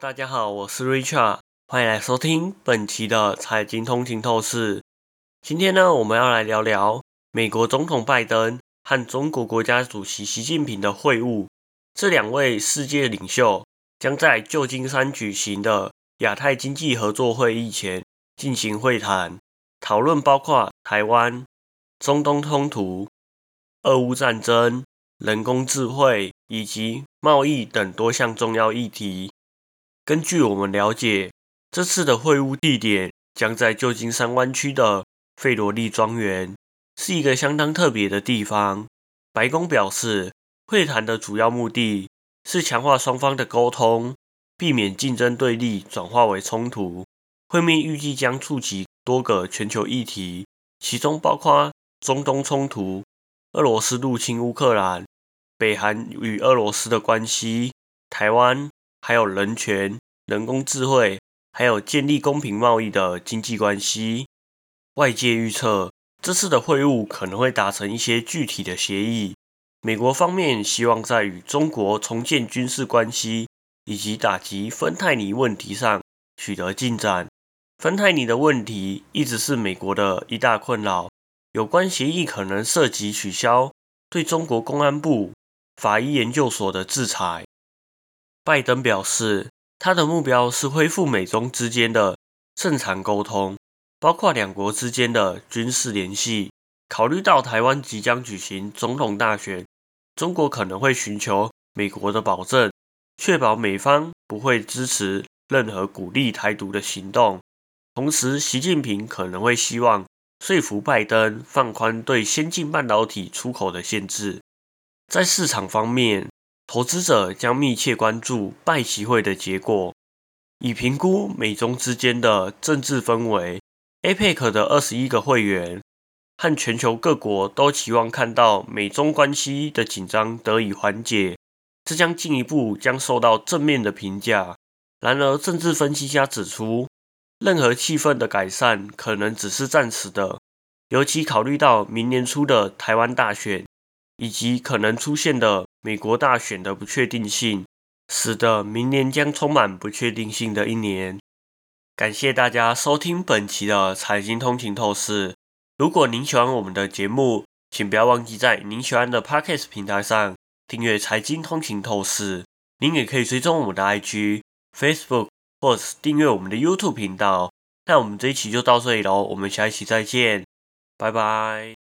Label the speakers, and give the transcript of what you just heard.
Speaker 1: 大家好，我是 Richard，欢迎来收听本期的财经通勤透视。今天呢，我们要来聊聊美国总统拜登和中国国家主席习近平的会晤。这两位世界领袖将在旧金山举行的亚太经济合作会议前进行会谈，讨论包括台湾、中东冲突、俄乌战争、人工智慧以及贸易等多项重要议题。根据我们了解，这次的会晤地点将在旧金山湾区的费罗利庄园，是一个相当特别的地方。白宫表示，会谈的主要目的是强化双方的沟通，避免竞争对立转化为冲突。会面预计将触及多个全球议题，其中包括中东冲突、俄罗斯入侵乌克兰、北韩与俄罗斯的关系、台湾。还有人权、人工智慧，还有建立公平贸易的经济关系。外界预测，这次的会晤可能会达成一些具体的协议。美国方面希望在与中国重建军事关系以及打击芬太尼问题上取得进展。芬太尼的问题一直是美国的一大困扰。有关协议可能涉及取消对中国公安部法医研究所的制裁。拜登表示，他的目标是恢复美中之间的正常沟通，包括两国之间的军事联系。考虑到台湾即将举行总统大选，中国可能会寻求美国的保证，确保美方不会支持任何鼓励台独的行动。同时，习近平可能会希望说服拜登放宽对先进半导体出口的限制。在市场方面，投资者将密切关注拜习会的结果，以评估美中之间的政治氛围。APEC 的二十一个会员和全球各国都期望看到美中关系的紧张得以缓解，这将进一步将受到正面的评价。然而，政治分析家指出，任何气氛的改善可能只是暂时的，尤其考虑到明年初的台湾大选以及可能出现的。美国大选的不确定性，使得明年将充满不确定性的一年。感谢大家收听本期的财经通勤透视。如果您喜欢我们的节目，请不要忘记在您喜欢的 Podcast 平台上订阅财经通勤透视。您也可以追踪我们的 IG、Facebook，或是订阅我们的 YouTube 频道。那我们这一期就到这里喽，我们下一期再见，拜拜。